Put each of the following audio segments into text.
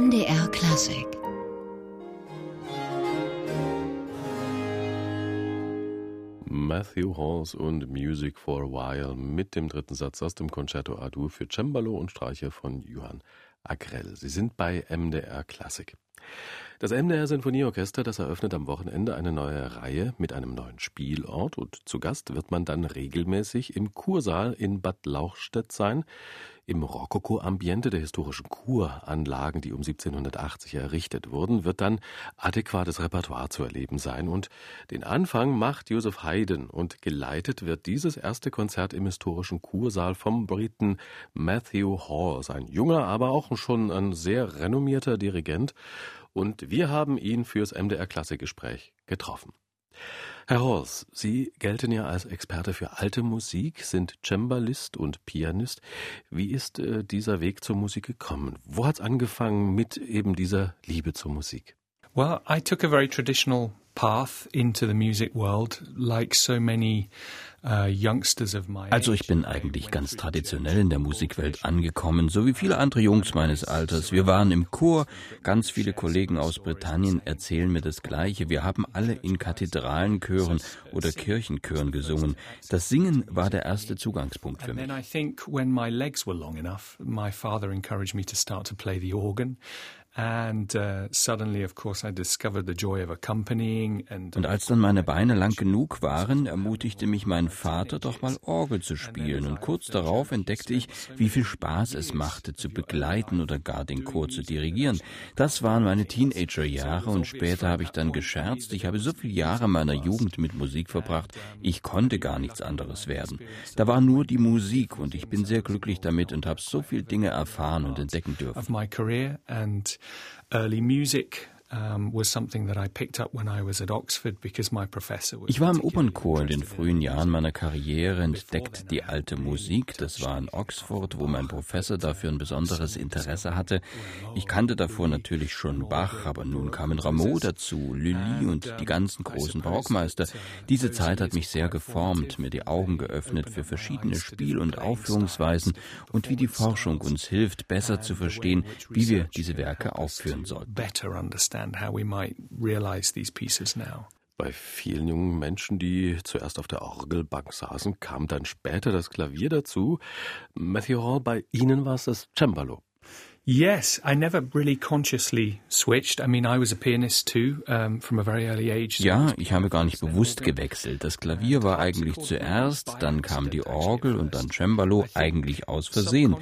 MDR Klassik Matthew Halls und Music for a While mit dem dritten Satz aus dem Concerto A-Dur für Cembalo und Streicher von Johann Agrell. Sie sind bei MDR Klassik. Das MDR Sinfonieorchester, das eröffnet am Wochenende eine neue Reihe mit einem neuen Spielort. Und zu Gast wird man dann regelmäßig im Kursaal in Bad Lauchstädt sein, im Rokoko-Ambiente der historischen Kuranlagen, die um 1780 errichtet wurden, wird dann adäquates Repertoire zu erleben sein. Und den Anfang macht Joseph Haydn. Und geleitet wird dieses erste Konzert im historischen Kursaal vom Briten Matthew Hall, ein junger, aber auch schon ein sehr renommierter Dirigent und wir haben ihn fürs MDR Klassikgespräch getroffen. Herr Hors, Sie gelten ja als Experte für alte Musik, sind Cembalist und Pianist. Wie ist äh, dieser Weg zur Musik gekommen? Wo hat es angefangen mit eben dieser Liebe zur Musik? Well, I took a very traditional path into the music world, like so many uh, also ich bin eigentlich ganz traditionell in der Musikwelt angekommen, so wie viele andere Jungs meines Alters. Wir waren im Chor, ganz viele Kollegen aus Britannien erzählen mir das Gleiche. Wir haben alle in Kathedralenchören oder Kirchenchören gesungen. Das Singen war der erste Zugangspunkt für mich. And then I think when my legs were long enough, my father encouraged me to start to play the organ. Und als dann meine Beine lang genug waren, ermutigte mich mein Vater, doch mal Orgel zu spielen. Und kurz darauf entdeckte ich, wie viel Spaß es machte, zu begleiten oder gar den Chor zu dirigieren. Das waren meine Teenagerjahre und später habe ich dann gescherzt, ich habe so viele Jahre meiner Jugend mit Musik verbracht, ich konnte gar nichts anderes werden. Da war nur die Musik und ich bin sehr glücklich damit und habe so viele Dinge erfahren und entdecken dürfen. Early music Ich war im Opernchor in den frühen Jahren meiner Karriere, entdeckt die alte Musik. Das war in Oxford, wo mein Professor dafür ein besonderes Interesse hatte. Ich kannte davor natürlich schon Bach, aber nun kamen Rameau dazu, Lully und die ganzen großen Barockmeister. Diese Zeit hat mich sehr geformt, mir die Augen geöffnet für verschiedene Spiel- und Aufführungsweisen und wie die Forschung uns hilft, besser zu verstehen, wie wir diese Werke aufführen sollten understand how we might realize these pieces now. Bei vielen jungen Menschen, die zuerst auf der Orgelbank saßen, kam dann später das Klavier dazu. Matthew Hall, bei Ihnen war es das Cembalo. Yes, I never really consciously switched. I mean, I was a pianist too um, from a very early age. Ja, ich habe gar nicht bewusst gewechselt. Das Klavier war eigentlich zuerst, dann kam die Orgel und dann Cembalo, eigentlich aus Versehen.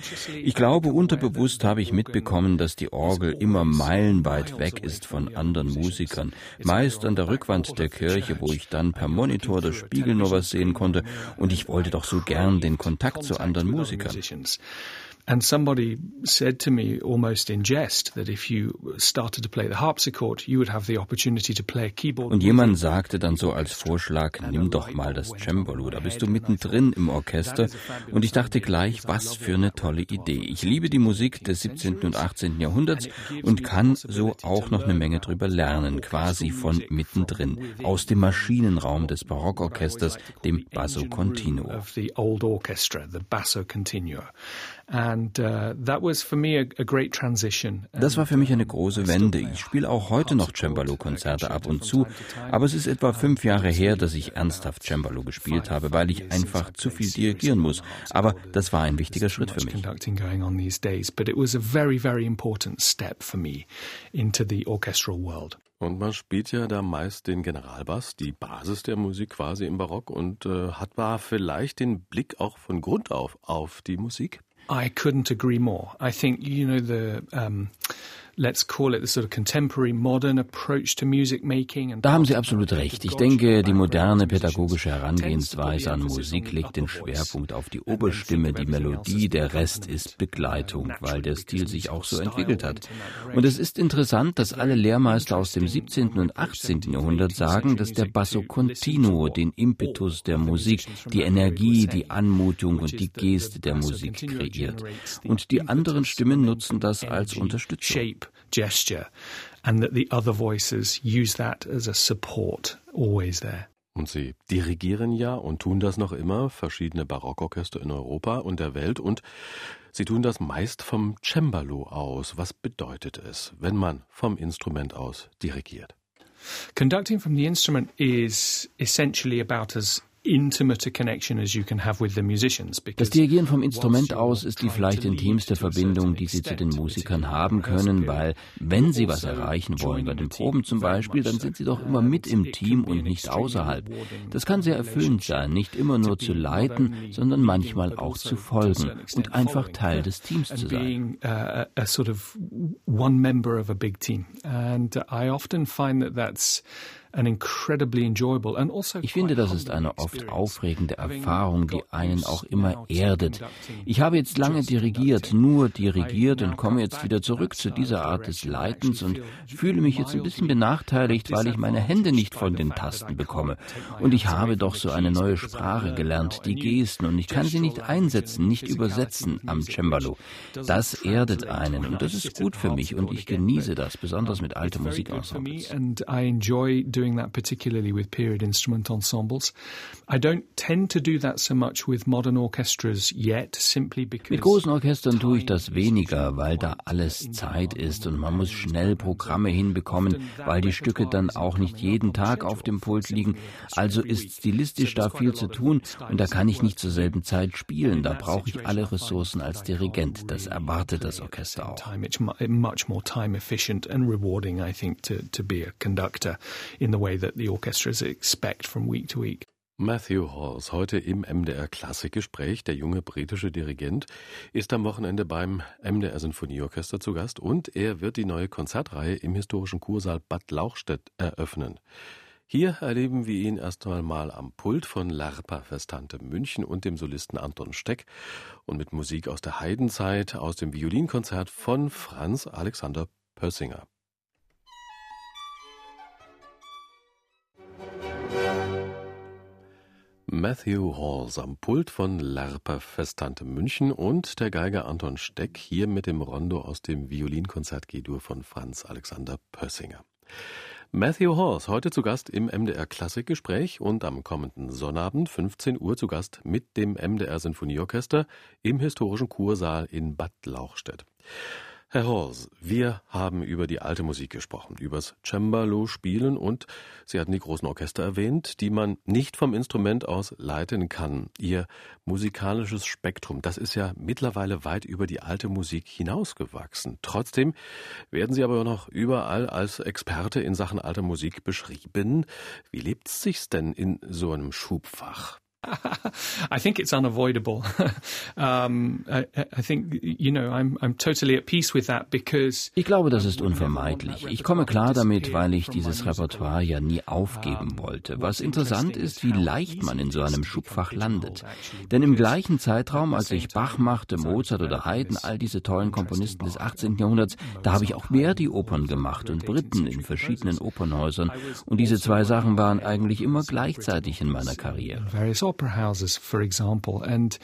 Ich glaube, unterbewusst habe ich mitbekommen, dass die Orgel immer meilenweit weg ist von anderen Musikern. Meist an der Rückwand der Kirche, wo ich dann per Monitor oder Spiegel nur was sehen konnte. Und ich wollte doch so gern den Kontakt zu anderen Musikern. And somebody said to me almost in jest that if you started to play the harpsichord, you would have the opportunity to play a keyboard. Und jemand sagte dann so als Vorschlag, nimm doch mal das Cembalo, da bist du mittendrin im Orchester. Und ich dachte gleich, was für eine tolle Idee. Ich liebe die Musik des 17. und 18. Jahrhunderts und kann so auch noch eine Menge drüber lernen, quasi von mittendrin, aus dem Maschinenraum des Barockorchesters, dem Basso Continuo. Uh, das war für mich eine große Wende. Ich spiele auch heute noch Cembalo-Konzerte ab und zu, aber es ist etwa fünf Jahre her, dass ich ernsthaft Cembalo gespielt habe, weil ich einfach zu viel dirigieren muss. Aber das war ein wichtiger Schritt für mich. Und man spielt ja da meist den Generalbass, die Basis der Musik quasi im Barock und äh, hat war vielleicht den Blick auch von Grund auf auf die Musik. I couldn't agree more. I think you know the um, let's call it the sort of contemporary modern approach to music making. Da haben Sie absolut recht. Ich denke, die moderne pädagogische Herangehensweise an Musik legt den Schwerpunkt auf die Oberstimme, die Melodie, der Rest ist Begleitung, weil der Stil sich auch so entwickelt hat. Und es ist interessant, dass alle Lehrmeister aus dem 17. und 18. Jahrhundert sagen, dass der Basso Continuo den Impetus der Musik, die Energie, die Anmutung und die Geste der Musik kreiert. Und die anderen Stimmen nutzen das als Unterstützung gesture, and that the other voices use that as a support always there. Und Sie dirigieren ja und tun das noch immer verschiedene Barockorchester in Europa und der Welt und Sie tun das meist vom Cembalo aus. Was bedeutet es, wenn man vom Instrument aus dirigiert? Conducting from the instrument is essentially about as das Dirigieren vom Instrument aus ist die vielleicht intimste Verbindung, die Sie zu den Musikern haben können, weil wenn Sie was erreichen wollen, bei den Proben zum Beispiel, dann sind Sie doch immer mit im Team und nicht außerhalb. Das kann sehr erfüllend sein, nicht immer nur zu leiten, sondern manchmal auch zu folgen und einfach Teil des Teams zu sein. And I often find that that's also ich finde, das ist eine oft aufregende Erfahrung, die einen auch immer erdet. Ich habe jetzt lange dirigiert, nur dirigiert und komme jetzt wieder zurück zu dieser Art des Leitens und fühle mich jetzt ein bisschen benachteiligt, weil ich meine Hände nicht von den Tasten bekomme. Und ich habe doch so eine neue Sprache gelernt, die Gesten, und ich kann sie nicht einsetzen, nicht übersetzen am Cembalo. Das erdet einen und das ist gut für mich und ich genieße das, besonders mit alten Musikensembles doing that particularly with period instrument ensembles. I don't tend to do that so much with modern orchestras yet, simply because Mit großen Orchestern tue ich das weniger, weil da alles Zeit ist und man muss schnell Programme hinbekommen, weil die Stücke dann auch nicht jeden Tag auf dem Pult liegen. Also ist stilistisch da viel zu tun und da kann ich nicht zur selben Zeit spielen. Da brauche ich alle Ressourcen als Dirigent. Das erwartet das Orchester auch. In the way that the orchestras expect from week to week. Matthew Halls, heute im MDR Klassikgespräch. Der junge britische Dirigent ist am Wochenende beim MDR Sinfonieorchester zu Gast und er wird die neue Konzertreihe im historischen Kursaal Bad Lauchstädt eröffnen. Hier erleben wir ihn erst einmal am Pult von Lerpa Festante München und dem Solisten Anton Steck und mit Musik aus der Heidenzeit aus dem Violinkonzert von Franz Alexander Pössinger. Matthew Halls am Pult von Lerper Festante München und der Geiger Anton Steck hier mit dem Rondo aus dem Violinkonzert G-Dur von Franz Alexander Pössinger. Matthew Halls, heute zu Gast im MDR Klassikgespräch und am kommenden Sonnabend 15 Uhr zu Gast mit dem MDR Sinfonieorchester im historischen Kursaal in Bad Lauchstädt. Herr Hors, wir haben über die alte Musik gesprochen, übers Cembalo spielen und Sie hatten die großen Orchester erwähnt, die man nicht vom Instrument aus leiten kann. Ihr musikalisches Spektrum, das ist ja mittlerweile weit über die alte Musik hinausgewachsen. Trotzdem werden Sie aber noch überall als Experte in Sachen alter Musik beschrieben. Wie lebt es sich denn in so einem Schubfach? I think it's unavoidable. um, I, I, think, you know, I'm, I'm totally at peace with that because. Ich glaube, das ist unvermeidlich. Ich komme klar damit, weil ich dieses Repertoire ja nie aufgeben wollte. Was interessant ist, wie leicht man in so einem Schubfach landet. Denn im gleichen Zeitraum, als ich Bach machte, Mozart oder Haydn, all diese tollen Komponisten des 18. Jahrhunderts, da habe ich auch Verdi-Opern gemacht und Britten in verschiedenen Opernhäusern. Und diese zwei Sachen waren eigentlich immer gleichzeitig in meiner Karriere opera houses, for example, and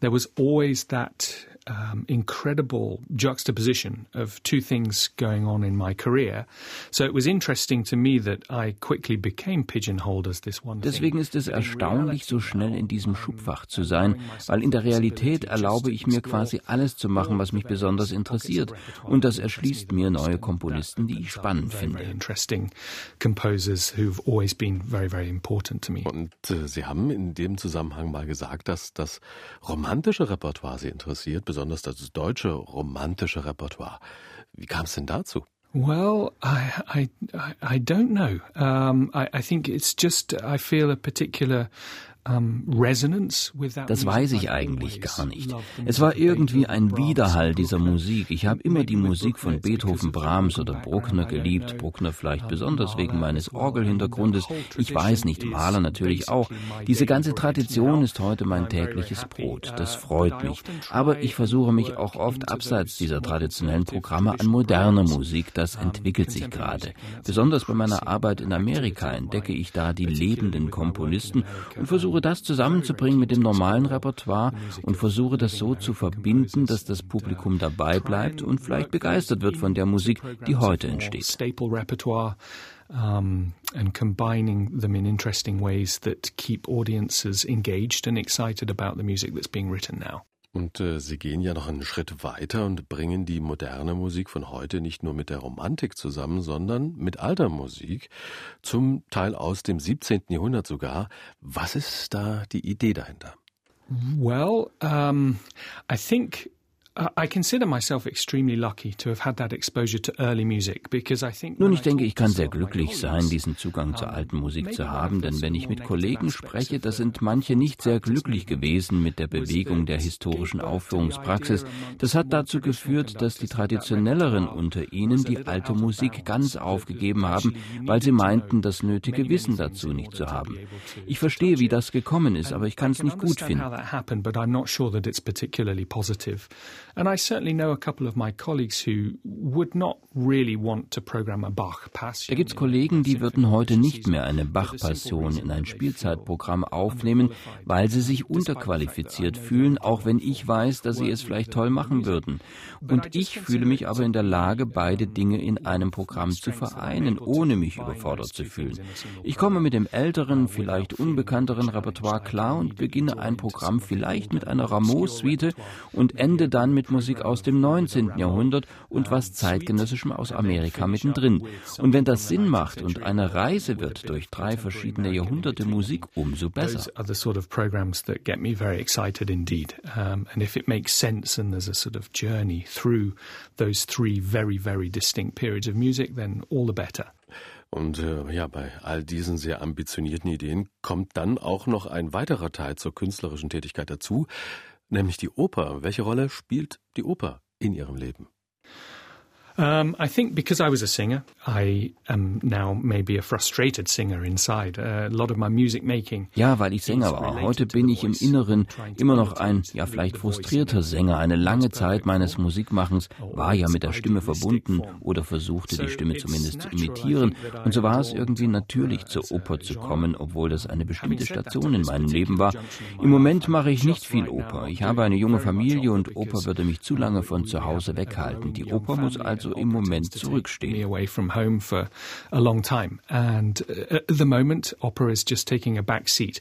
there was always that um, incredible juxtaposition of two things going on in my career. So it was interesting to me that I quickly became pigeonholed as this one Deswegen ist es erstaunlich, so schnell in diesem Schubfach zu sein, weil in der Realität erlaube ich mir quasi alles zu machen, was mich besonders interessiert. Und das erschließt mir neue Komponisten, die ich spannend finde. Und äh, Sie haben in dem Zusammenhang mal gesagt, dass das romantische Repertoire Sie interessiert, besonders das deutsche romantische Repertoire. Wie kam es denn dazu? Well, I, I, I don't know. Um, I, I think it's just I feel a particular das weiß ich eigentlich gar nicht. Es war irgendwie ein Widerhall dieser Musik. Ich habe immer die Musik von Beethoven, Brahms oder Bruckner geliebt. Bruckner vielleicht besonders wegen meines Orgelhintergrundes. Ich weiß nicht, Mahler natürlich auch. Diese ganze Tradition ist heute mein tägliches Brot. Das freut mich. Aber ich versuche mich auch oft abseits dieser traditionellen Programme an moderner Musik. Das entwickelt sich gerade. Besonders bei meiner Arbeit in Amerika entdecke ich da die lebenden Komponisten und versuche versuche das zusammenzubringen mit dem normalen Repertoire und versuche das so zu verbinden, dass das Publikum dabei bleibt und vielleicht begeistert wird von der Musik, die heute entsteht. Um, and combining them in interesting ways that keep audiences engaged and excited about the music that's being written now. Und äh, Sie gehen ja noch einen Schritt weiter und bringen die moderne Musik von heute nicht nur mit der Romantik zusammen, sondern mit alter Musik, zum Teil aus dem 17. Jahrhundert sogar. Was ist da die Idee dahinter? Well, um, I think nun, ich denke, ich kann sehr glücklich sein, diesen Zugang zur alten Musik zu haben, denn wenn ich mit Kollegen spreche, da sind manche nicht sehr glücklich gewesen mit der Bewegung der historischen Aufführungspraxis. Das hat dazu geführt, dass die traditionelleren unter ihnen die alte Musik ganz aufgegeben haben, weil sie meinten, das nötige Wissen dazu nicht zu haben. Ich verstehe, wie das gekommen ist, aber ich kann es nicht gut finden. And I certainly know a couple of my colleagues who would not really want to program a Bach Passion. Da gibt's Kollegen, die würden heute nicht mehr eine Bach-Passion in ein Spielzeitprogramm aufnehmen, weil sie sich unterqualifiziert fühlen, auch wenn ich weiß, dass sie es vielleicht toll machen würden. Und ich fühle mich aber in der Lage, beide Dinge in einem Programm zu vereinen, ohne mich überfordert zu fühlen. Ich komme mit dem älteren, vielleicht unbekannteren Repertoire klar und beginne ein Programm vielleicht mit einer Rameau-Suite und ende dann mit Musik aus dem 19. Jahrhundert und was zeitgenössischem aus Amerika mittendrin. Und wenn das Sinn macht und eine Reise wird durch drei verschiedene Jahrhunderte Musik, umso besser. Are the sort of programs that get me very excited indeed. And if it makes sense and there's a sort of journey through those three very, very distinct periods of music, then all the better. Und äh, ja, bei all diesen sehr ambitionierten Ideen kommt dann auch noch ein weiterer Teil zur künstlerischen Tätigkeit dazu, nämlich die Oper. Welche Rolle spielt die Oper in Ihrem Leben? Um, I think because I was a singer, I am now maybe a frustrated singer inside. A lot of my music making. Ja, weil ich Sänger war. Heute bin ich im Inneren immer noch ein, ja vielleicht frustrierter Sänger. Eine lange Zeit meines Musikmachens war ja mit der Stimme verbunden oder versuchte die Stimme zumindest zu imitieren. Und so war es irgendwie natürlich zur Oper zu kommen, obwohl das eine bestimmte Station in meinem Leben war. Im Moment mache ich nicht viel Oper. Ich habe eine junge Familie und Oper würde mich zu lange von zu Hause weghalten. Die Oper muss also also im Moment zurückstehen. away from home for a long time, and uh, at the moment, opera is just taking a back seat.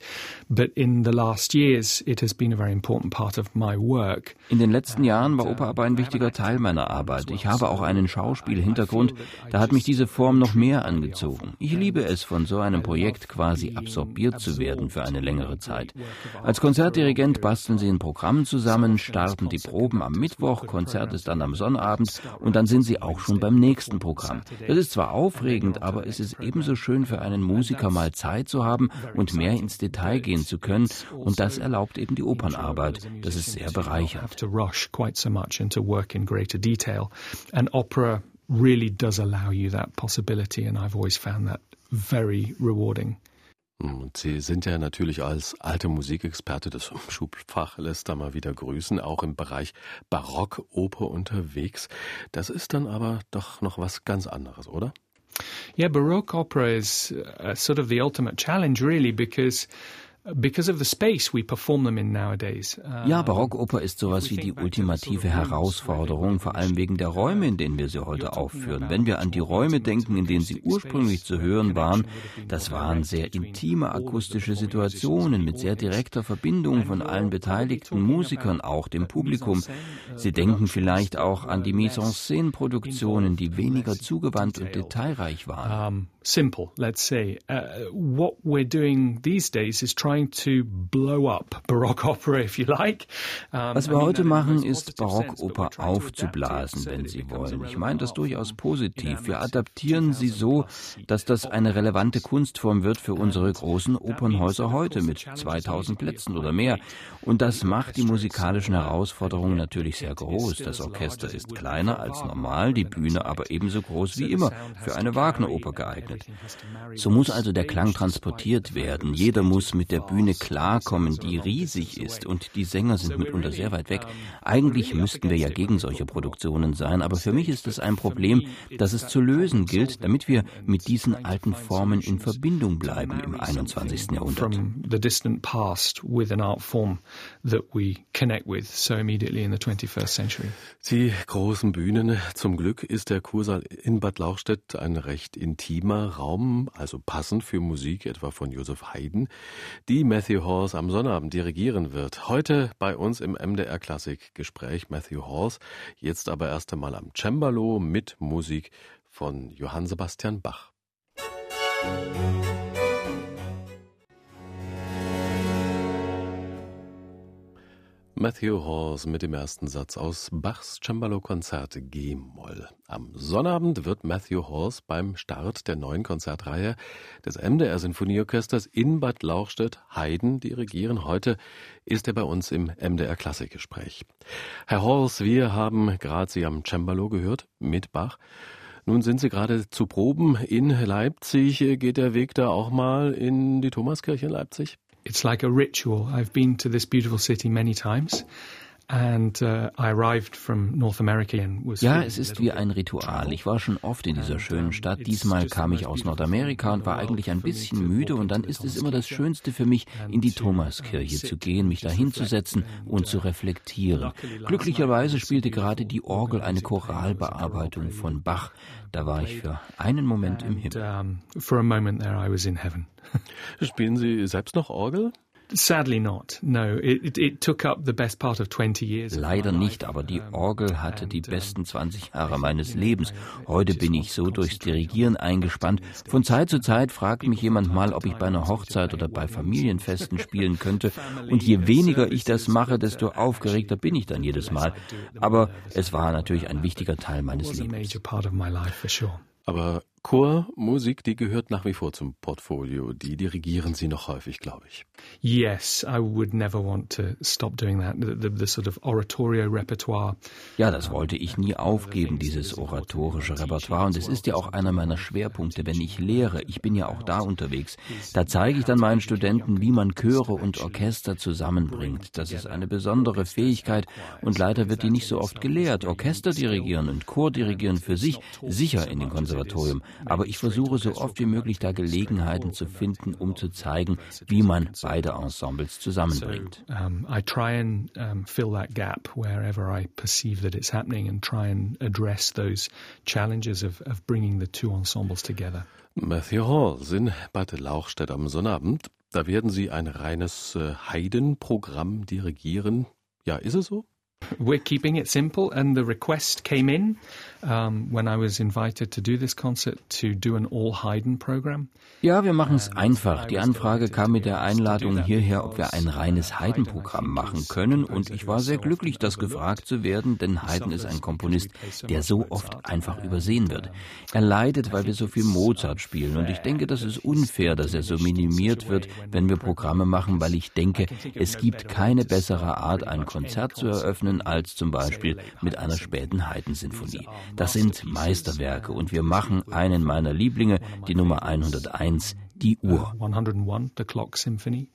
But in the last years, it has been a very important part of my work. In den letzten Jahren war Oper aber ein wichtiger Teil meiner Arbeit. Ich habe auch einen Schauspielhintergrund, da hat mich diese Form noch mehr angezogen. Ich liebe es, von so einem Projekt quasi absorbiert zu werden für eine längere Zeit. Als Konzertdirigent basteln Sie ein Programm zusammen, starten die Proben am Mittwoch, Konzert ist dann am Sonnabend und dann sind Sie auch schon beim nächsten Programm. Das ist zwar aufregend, aber es ist ebenso schön für einen Musiker mal Zeit zu haben und mehr ins Detail gehen zu können und das erlaubt eben die Opernarbeit. Das ist sehr bereichernd. Really does allow you that possibility and I've always found that very rewarding. Und Sie sind ja natürlich als alte Musikexperte des Schubfach lässt da mal wieder grüßen, auch im Bereich Barockoper unterwegs. Das ist dann aber doch noch was ganz anderes, oder? Yeah, Baroque opera is uh, sort of the ultimate challenge, really, because ja, Barockoper ist sowas wie die ultimative Herausforderung, vor allem wegen der Räume, in denen wir sie heute aufführen. Wenn wir an die Räume denken, in denen sie ursprünglich zu hören waren, das waren sehr intime akustische Situationen mit sehr direkter Verbindung von allen beteiligten Musikern, auch dem Publikum. Sie denken vielleicht auch an die Mise-en-Scène-Produktionen, die weniger zugewandt und detailreich waren. Simple, let's say. Uh, what we're doing these days is trying to blow up Baroque opera, if you like. Um, Was wir heute machen, ist Barockoper aufzublasen, wenn Sie wollen. Ich meine das durchaus positiv. Wir adaptieren sie so, dass das eine relevante Kunstform wird für unsere großen Opernhäuser heute mit 2000 Plätzen oder mehr. Und das macht die musikalischen Herausforderungen natürlich sehr groß. Das Orchester ist kleiner als normal, die Bühne aber ebenso groß wie immer für eine Wagner-Oper geeignet wird. So muss also der Klang transportiert werden. Jeder muss mit der Bühne klarkommen, die riesig ist und die Sänger sind mitunter sehr weit weg. Eigentlich müssten wir ja gegen solche Produktionen sein, aber für mich ist es ein Problem, das es zu lösen gilt, damit wir mit diesen alten Formen in Verbindung bleiben im 21. Jahrhundert. Die großen Bühnen, zum Glück ist der Kursaal in Bad Lauchstädt ein recht intimer Raum, also passend für Musik etwa von Josef Haydn. die Matthew Halls am Sonnabend dirigieren wird. Heute bei uns im MDR Klassik Gespräch Matthew Halls, jetzt aber erst einmal am Cembalo mit Musik von Johann Sebastian Bach. Musik Matthew Hawes mit dem ersten Satz aus Bachs Cembalo-Konzert G-Moll. Am Sonnabend wird Matthew Hawes beim Start der neuen Konzertreihe des MDR Sinfonieorchesters in Bad Lauchstädt Haydn dirigieren. Heute ist er bei uns im MDR Klassikgespräch. Herr Hawes, wir haben gerade Sie am Cembalo gehört mit Bach. Nun sind Sie gerade zu Proben in Leipzig. Geht der Weg da auch mal in die Thomaskirche in Leipzig? It's like a ritual. I've been to this beautiful city many times. And, uh, I arrived from North America and was ja, es ist wie ein Ritual. Ich war schon oft in dieser schönen uh, Stadt. Diesmal kam ich aus Nordamerika und war eigentlich ein bisschen müde. Und dann ist es immer das Schönste für mich, in die Thomaskirche zu gehen, mich dahinzusetzen und zu reflektieren. Glücklicherweise spielte gerade die Orgel eine Choralbearbeitung von Bach. Da war ich für einen Moment im Himmel. Spielen Sie selbst noch Orgel? Sadly not. No, it, it took up the best part of 20 years. Leider nicht, aber die Orgel hatte die besten 20 Jahre meines Lebens. Heute bin ich so durchs Dirigieren eingespannt. Von Zeit zu Zeit fragt mich jemand mal, ob ich bei einer Hochzeit oder bei Familienfesten spielen könnte. Und je weniger ich das mache, desto aufgeregter bin ich dann jedes Mal. Aber es war natürlich ein wichtiger Teil meines Lebens. Aber Chormusik, die gehört nach wie vor zum Portfolio. Die dirigieren Sie noch häufig, glaube ich. Yes, I would never want to stop doing that. The, the, the sort of oratorio repertoire. Ja, das wollte ich nie aufgeben, dieses oratorische Repertoire. Und es ist ja auch einer meiner Schwerpunkte, wenn ich lehre. Ich bin ja auch da unterwegs. Da zeige ich dann meinen Studenten, wie man Chöre und Orchester zusammenbringt. Das ist eine besondere Fähigkeit und leider wird die nicht so oft gelehrt. Orchester dirigieren und Chor dirigieren für sich sicher in den Konservatorium. Aber ich versuche so oft wie möglich da Gelegenheiten zu finden, um zu zeigen, wie man beide Ensembles zusammenbringt. I try and fill that gap wherever I perceive that it's happening and try and address those challenges of, of bringing the two ensembles together. Matthew Hall in Bad Lauchstädt am Sonnabend. Da werden Sie ein reines äh, Heidenprogramm dirigieren. Ja, ist es so? We're keeping it simple, and the request came in um, when I was invited to do this concert to do an all Haydn program. Ja, wir machen es einfach. Die Anfrage kam mit der Einladung hierher, ob wir ein reines Haydn-Programm machen können. Und ich war sehr glücklich, das gefragt zu werden, denn Haydn ist ein Komponist, der so oft einfach übersehen wird. Er leidet, weil wir so viel Mozart spielen. Und ich denke, das ist unfair, dass er so minimiert wird, wenn wir Programme machen, weil ich denke, es gibt keine bessere Art, ein Konzert zu eröffnen, als zum Beispiel mit einer späten Haydn-Sinfonie. Das sind Meisterwerke und wir machen einen meiner Lieblinge, die Nummer 101, die Uhr. 101, the Clock Symphony.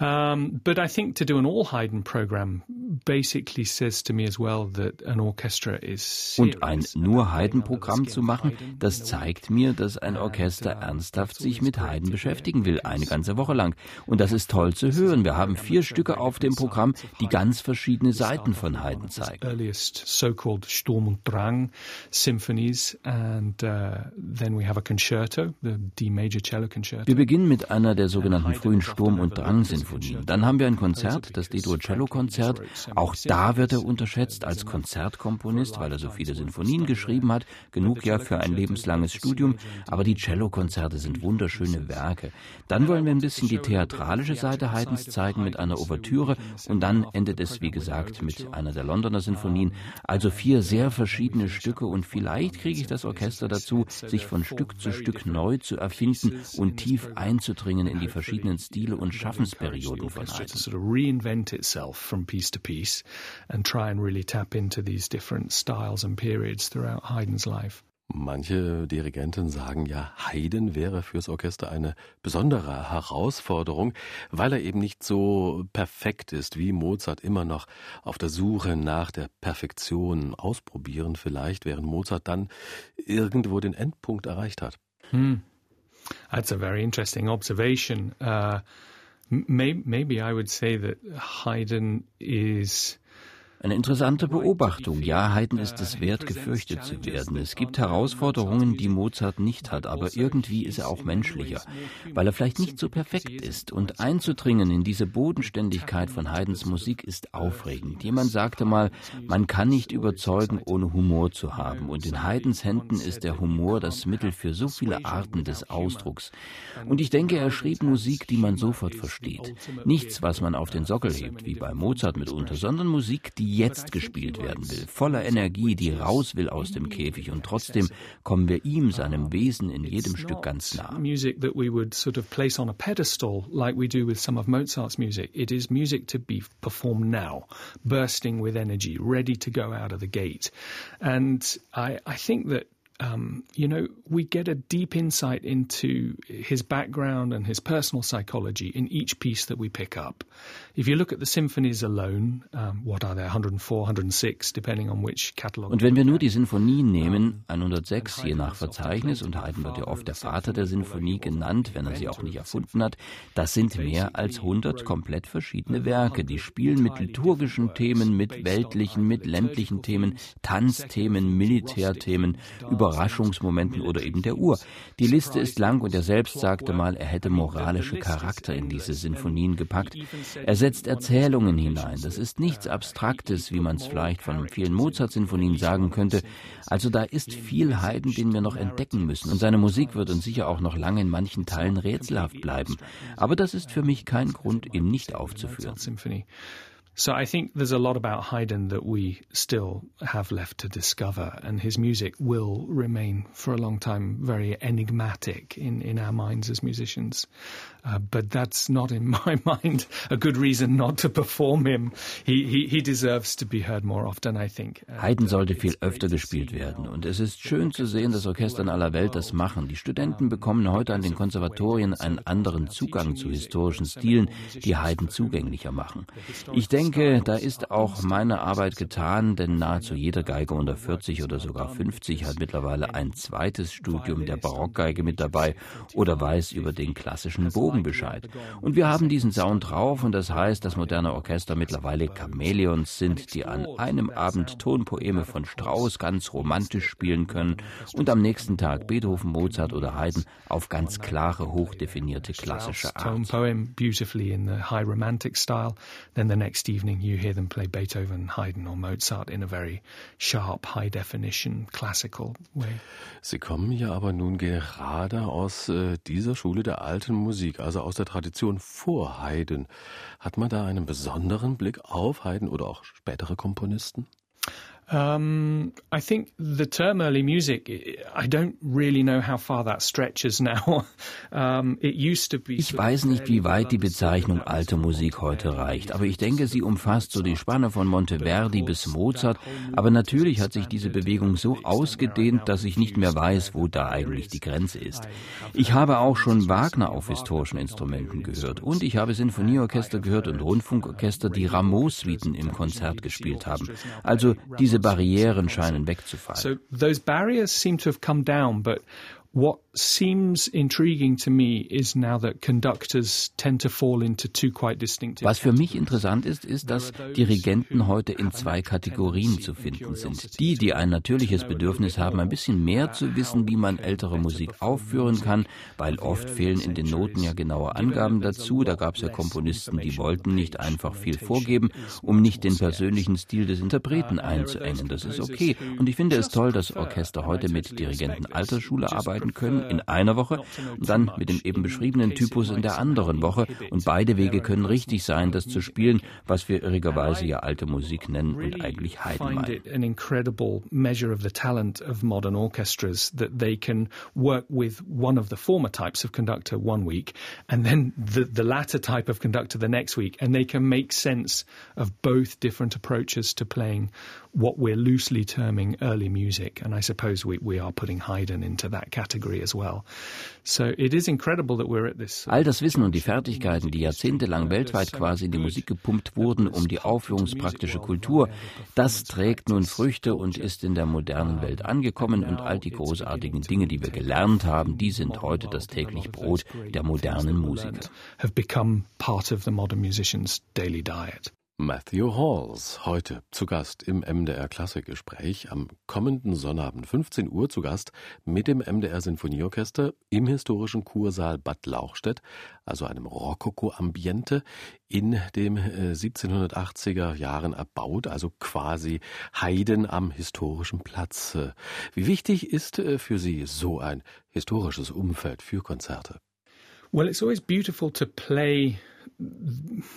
Um, but I think to do an all Haydn program basically says to me as well that an orchestra is Und ein nur Haydn-Programm zu machen, das zeigt mir, dass ein Orchester ernsthaft sich mit Haydn beschäftigen will, eine ganze Woche lang. Und das ist toll zu hören. Wir haben vier Stücke auf dem Programm, die ganz verschiedene Seiten von Haydn zeigen. Earliest so-called Sturm und Drang symphonies and uh, then we have a concerto, the D major cello concerto. Wir beginnen mit einer der sogenannten frühen Sturm und Drang Sinfonien. Sinfonien. Dann haben wir ein Konzert, das Dedo Cello Konzert. Auch da wird er unterschätzt als Konzertkomponist, weil er so viele Sinfonien geschrieben hat. Genug ja für ein lebenslanges Studium. Aber die Cellokonzerte sind wunderschöne Werke. Dann wollen wir ein bisschen die theatralische Seite Haydns zeigen mit einer Ouvertüre. Und dann endet es, wie gesagt, mit einer der Londoner Sinfonien. Also vier sehr verschiedene Stücke. Und vielleicht kriege ich das Orchester dazu, sich von Stück zu Stück neu zu erfinden und tief einzudringen in die verschiedenen Stile und Schaffensperioden. Perioden von Haydn. To sort of reinvent itself from piece to piece and try and really tap into these different styles and periods throughout Haydn's life. Manche Dirigenten sagen ja, Haydn wäre fürs Orchester eine besondere Herausforderung, weil er eben nicht so perfekt ist wie Mozart immer noch auf der Suche nach der Perfektion ausprobieren vielleicht, während Mozart dann irgendwo den Endpunkt erreicht hat. Hmm. That's a very interesting observation. Uh, maybe I would say that Haydn is Eine interessante Beobachtung. Ja, Haydn ist es wert, gefürchtet zu werden. Es gibt Herausforderungen, die Mozart nicht hat, aber irgendwie ist er auch menschlicher, weil er vielleicht nicht so perfekt ist. Und einzudringen in diese Bodenständigkeit von Haydns Musik ist aufregend. Jemand sagte mal, man kann nicht überzeugen, ohne Humor zu haben. Und in Haydns Händen ist der Humor das Mittel für so viele Arten des Ausdrucks. Und ich denke, er schrieb Musik, die man sofort versteht. Nichts, was man auf den Sockel hebt, wie bei Mozart mitunter, sondern Musik, die jetzt gespielt werden will, voller Energie, die raus will aus dem Käfig und trotzdem kommen wir ihm, seinem Wesen in jedem Stück ganz nah. Music that we would sort of place on a pedestal like we do with some of Mozart's music. It is music to be performed now, bursting with energy, ready to go out of the gate. And I, I think that um, you know, we get a deep insight into his background and his personal psychology in each piece that we pick up. If you look at the symphonies alone, um, what are there, 104, 106, depending on which catalog. Und wenn wir nur die Sinfonien nehmen, 106 je nach Verzeichnis, und Haydn wird ja oft der Vater der Sinfonie genannt, wenn er sie auch nicht erfunden hat, das sind mehr als 100 komplett verschiedene Werke, die spielen mit liturgischen Themen, mit weltlichen, mit ländlichen Themen, Tanzthemen, Militärthemen, Überraschungsmomenten oder eben der Uhr. Die Liste ist lang und er selbst sagte mal, er hätte moralische Charakter in diese Sinfonien gepackt. Er setzt Erzählungen hinein. Das ist nichts Abstraktes, wie man es vielleicht von vielen Mozart-Sinfonien sagen könnte. Also da ist viel Haydn, den wir noch entdecken müssen. Und seine Musik wird uns sicher auch noch lange in manchen Teilen rätselhaft bleiben. Aber das ist für mich kein Grund, ihn nicht aufzuführen. So I think there's a lot about Haydn that we still have left to discover, and his music will remain for a long time very enigmatic in, in our minds as musicians. Uh, but that's not, in my mind, a good reason not to perform him. He, he, he deserves to be heard more often, I think. Haydn sollte viel öfter gespielt werden. Und es ist schön zu sehen, dass Orchester in aller Welt das machen. Die Studenten bekommen heute an den Konservatorien einen anderen Zugang zu historischen Stilen, die Haydn zugänglicher machen. Ich denke, denke, da ist auch meine Arbeit getan, denn nahezu jeder Geiger unter 40 oder sogar 50 hat mittlerweile ein zweites Studium der Barockgeige mit dabei oder weiß über den klassischen Bogen Bescheid. Und wir haben diesen Sound drauf und das heißt, dass moderne Orchester mittlerweile Chamäleons sind, die an einem Abend Tonpoeme von Strauss ganz romantisch spielen können und am nächsten Tag Beethoven, Mozart oder Haydn auf ganz klare, hochdefinierte klassische Art. evening you hear them play Beethoven, Haydn or Mozart in a very sharp, high definition, classical way. Sie kommen ja aber nun gerade aus äh, dieser Schule der alten Musik, also aus der Tradition vor Haydn. Hat man da einen besonderen Blick auf Haydn oder auch spätere Komponisten? Um, I think the term early music, I don't really know how far that stretches now. Um, it used to be ich weiß nicht, wie weit die Bezeichnung alte Musik heute reicht, aber ich denke, sie umfasst so die Spanne von Monteverdi bis Mozart. Aber natürlich hat sich diese Bewegung so ausgedehnt, dass ich nicht mehr weiß, wo da eigentlich die Grenze ist. Ich habe auch schon Wagner auf historischen Instrumenten gehört und ich habe Sinfonieorchester gehört und Rundfunkorchester, die Rameau-Suiten im Konzert gespielt haben. Also diese diese Barrieren scheinen wegzufallen. So those barriers seem to have come down, but What seems intriguing to me is now that conductors tend to fall into two quite distinctive Was für mich interessant ist, ist, dass Dirigenten heute in zwei Kategorien zu finden sind. Die, die ein natürliches Bedürfnis haben, ein bisschen mehr zu wissen, wie man ältere Musik aufführen kann, weil oft fehlen in den Noten ja genaue Angaben dazu. Da gab es ja Komponisten, die wollten nicht einfach viel vorgeben, um nicht den persönlichen Stil des Interpreten einzuengen. Das ist okay. Und ich finde es toll, dass Orchester heute mit Dirigenten alter Schule arbeiten können in einer Woche und dann mit dem eben beschriebenen Typus in der anderen Woche. Und beide Wege können richtig sein, das zu spielen, was wir irrigerweise ja alte Musik nennen und eigentlich Haydn meinen. work with one of the former types of conductor one week and then the, the latter type of conductor the next week and they can make sense of both different approaches to playing what we're loosely terming early music. And I suppose we, we are putting Haydn into that category as well. So it is incredible that we're at this. All das Wissen und die Fertigkeiten, die jahrzehntelang weltweit quasi in die Musik gepumpt wurden, um die aufführungspraktische Kultur, das trägt nun Früchte und ist in der modernen Welt angekommen und all die großartigen Dinge, die wir gelernt haben, die sind heute das täglich Brot der modernen Musiker. Have become part of the modern musician's daily diet. Matthew Halls, heute zu Gast im MDR Klassikgespräch am kommenden Sonnabend 15 Uhr zu Gast mit dem MDR Sinfonieorchester im historischen Kursaal Bad Lauchstädt, also einem Rokoko-Ambiente in 1780er äh, Jahren erbaut, also quasi Heiden am historischen Platz. Wie wichtig ist äh, für Sie so ein historisches Umfeld für Konzerte? Well, it's always beautiful to play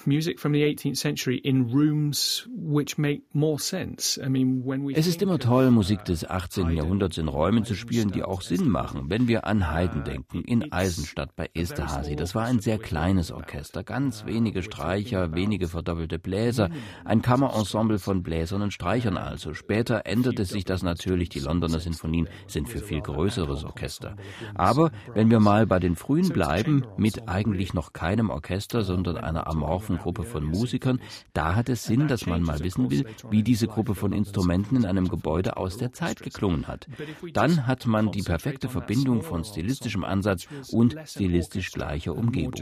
music from the 18th century in rooms which make more sense. I mean, when we es ist immer toll, Musik des 18. Jahrhunderts in Räumen zu spielen, die auch Sinn machen. Wenn wir an Haydn denken, in Eisenstadt bei Esterhazy, das war ein sehr kleines Orchester, ganz wenige Streicher, wenige verdoppelte Bläser, ein Kammerensemble von Bläsern und Streichern also. Später änderte sich das natürlich, die Londoner Sinfonien sind für viel größeres Orchester. Aber wenn wir mal bei den frühen bleiben, mit eigentlich noch keinem Orchester, sondern sondern einer amorphen Gruppe von Musikern, da hat es Sinn, dass man mal wissen will, wie diese Gruppe von Instrumenten in einem Gebäude aus der Zeit geklungen hat. Dann hat man die perfekte Verbindung von stilistischem Ansatz und stilistisch gleicher Umgebung.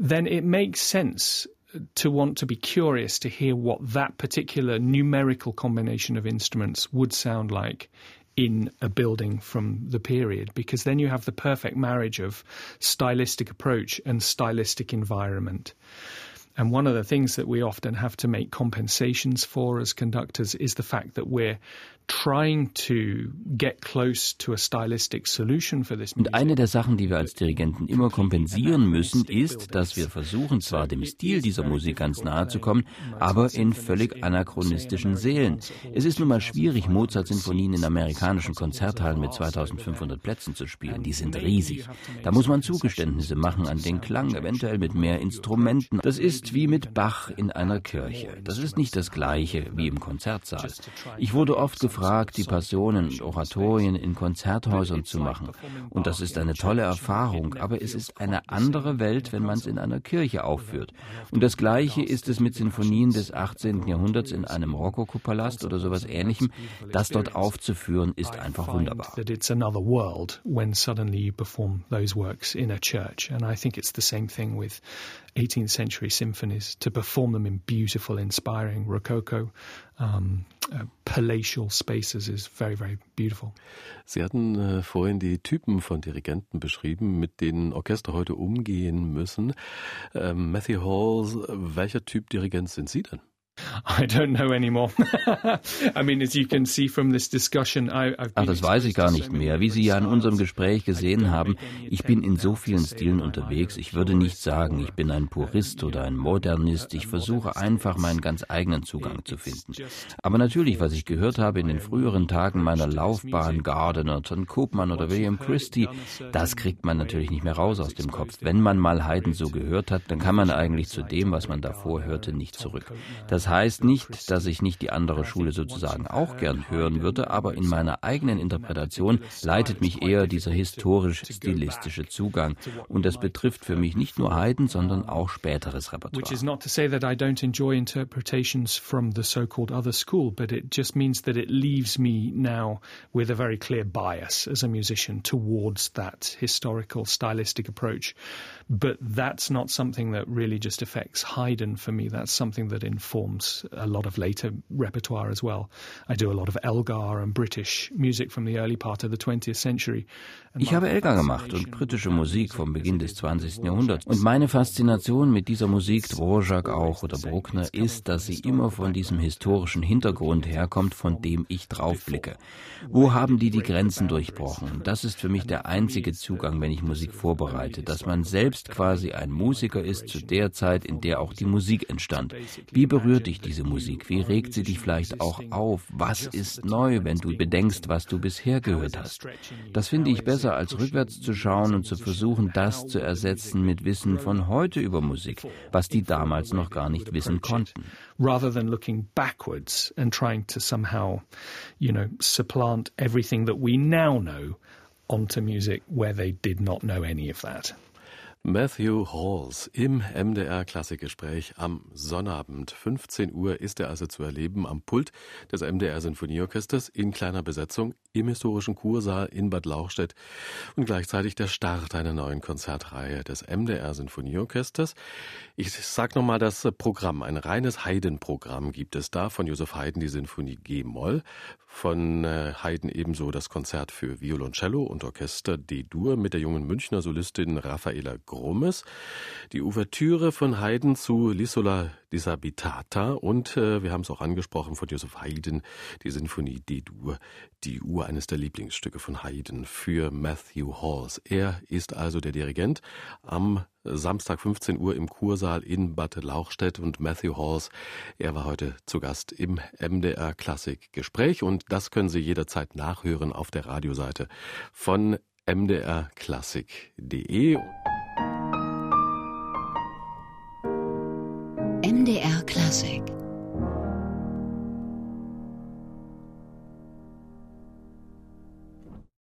Then it makes sense to want to be curious to hear what that particular numerical combination of instruments would sound like in a building from the period because then you have the perfect marriage of stylistic approach and stylistic environment. And one of the things that we often have to make compensations for as conductors is the fact that we're Und eine der Sachen, die wir als Dirigenten immer kompensieren müssen, ist, dass wir versuchen, zwar dem Stil dieser Musik ganz nahe zu kommen, aber in völlig anachronistischen Seelen. Es ist nun mal schwierig, Mozart-Sinfonien in amerikanischen Konzerthallen mit 2500 Plätzen zu spielen. Die sind riesig. Da muss man Zugeständnisse machen an den Klang, eventuell mit mehr Instrumenten. Das ist wie mit Bach in einer Kirche. Das ist nicht das gleiche wie im Konzertsaal. Ich wurde oft gefragt, gefragt, die Passionen Oratorien in Konzerthäusern zu machen. Und das ist eine tolle Erfahrung, aber es ist eine andere Welt, wenn man es in einer Kirche aufführt. Und das Gleiche ist es mit Sinfonien des 18. Jahrhunderts in einem Rokokopalast oder sowas ähnlichem. Das dort aufzuführen, ist einfach wunderbar. It's another world when suddenly you perform those works in a church. And I think it's the same thing with 18th century symphonies, to perform them in beautiful, inspiring Rococo, um, uh, palatial spaces is very, very beautiful. Sie hatten äh, vorhin die Typen von Dirigenten beschrieben, mit denen Orchester heute umgehen müssen. Ähm, Matthew Halls, welcher Typ Dirigent sind Sie denn? I don't know anymore. I mean, as you can see from this discussion, I, I've Ach, das weiß ich gar nicht mehr. Wie Sie ja in unserem Gespräch gesehen haben, ich bin in so vielen Stilen unterwegs. Ich würde nicht sagen, ich bin ein Purist oder ein Modernist. Ich versuche einfach meinen ganz eigenen Zugang zu finden. Aber natürlich, was ich gehört habe in den früheren Tagen meiner Laufbahn, Gardiner, John Koopman oder William Christie, das kriegt man natürlich nicht mehr raus aus dem Kopf. Wenn man mal Haydn so gehört hat, dann kann man eigentlich zu dem, was man davor hörte, nicht zurück. Das heißt nicht, dass ich nicht die andere Schule sozusagen auch gern hören würde, aber in meiner eigenen Interpretation leitet mich eher dieser historisch-stilistische Zugang. Und das betrifft für mich nicht nur Haydn, sondern auch späteres Repertoire. Which is not to say that I don't enjoy interpretations from the so-called other school, but it just means that it leaves me now with a very clear bias as a musician towards that historical stylistic approach. But that's not something that really just affects Haydn for me. That's something that informs a lot of later repertoire as well. I do a lot of Elgar and British music from the early part of the 20th century. Ich habe Elgar gemacht und britische Musik vom Beginn des 20. Jahrhunderts. Und meine Faszination mit dieser Musik, Dvorak auch oder Bruckner, ist, dass sie immer von diesem historischen Hintergrund herkommt, von dem ich draufblicke. Wo haben die die Grenzen durchbrochen? Das ist für mich der einzige Zugang, wenn ich Musik vorbereite, dass man selbst selbst quasi ein Musiker ist zu der Zeit, in der auch die Musik entstand. Wie berührt dich diese Musik? Wie regt sie dich vielleicht auch auf? Was ist neu, wenn du bedenkst, was du bisher gehört hast? Das finde ich besser, als rückwärts zu schauen und zu versuchen, das zu ersetzen mit Wissen von heute über Musik, was die damals noch gar nicht wissen konnten. Rather than looking backwards and trying to somehow, you know, supplant everything that we now know onto music where they did not know any of that. Matthew Halls im MDR Klassikgespräch am Sonnabend. 15 Uhr ist er also zu erleben am Pult des MDR Sinfonieorchesters in kleiner Besetzung im historischen Kursaal in Bad Lauchstädt und gleichzeitig der Start einer neuen Konzertreihe des MDR Sinfonieorchesters. Ich sag nochmal das Programm. Ein reines Haydn-Programm gibt es da von Josef Haydn, die Sinfonie G-Moll, von äh, Haydn ebenso das Konzert für Violoncello und Orchester D-Dur mit der jungen Münchner Solistin Raffaela Grummes, die Ouvertüre von Haydn zu L'isola disabitata und äh, wir haben es auch angesprochen von Joseph Haydn, die Sinfonie D-Dur, die Uhr eines der Lieblingsstücke von Haydn für Matthew Halls. Er ist also der Dirigent am Samstag 15 Uhr im Kursaal in Bad Lauchstädt und Matthew Halls, er war heute zu Gast im MDR Klassik Gespräch und das können Sie jederzeit nachhören auf der Radioseite von mdrklassik.de. MDR Klassik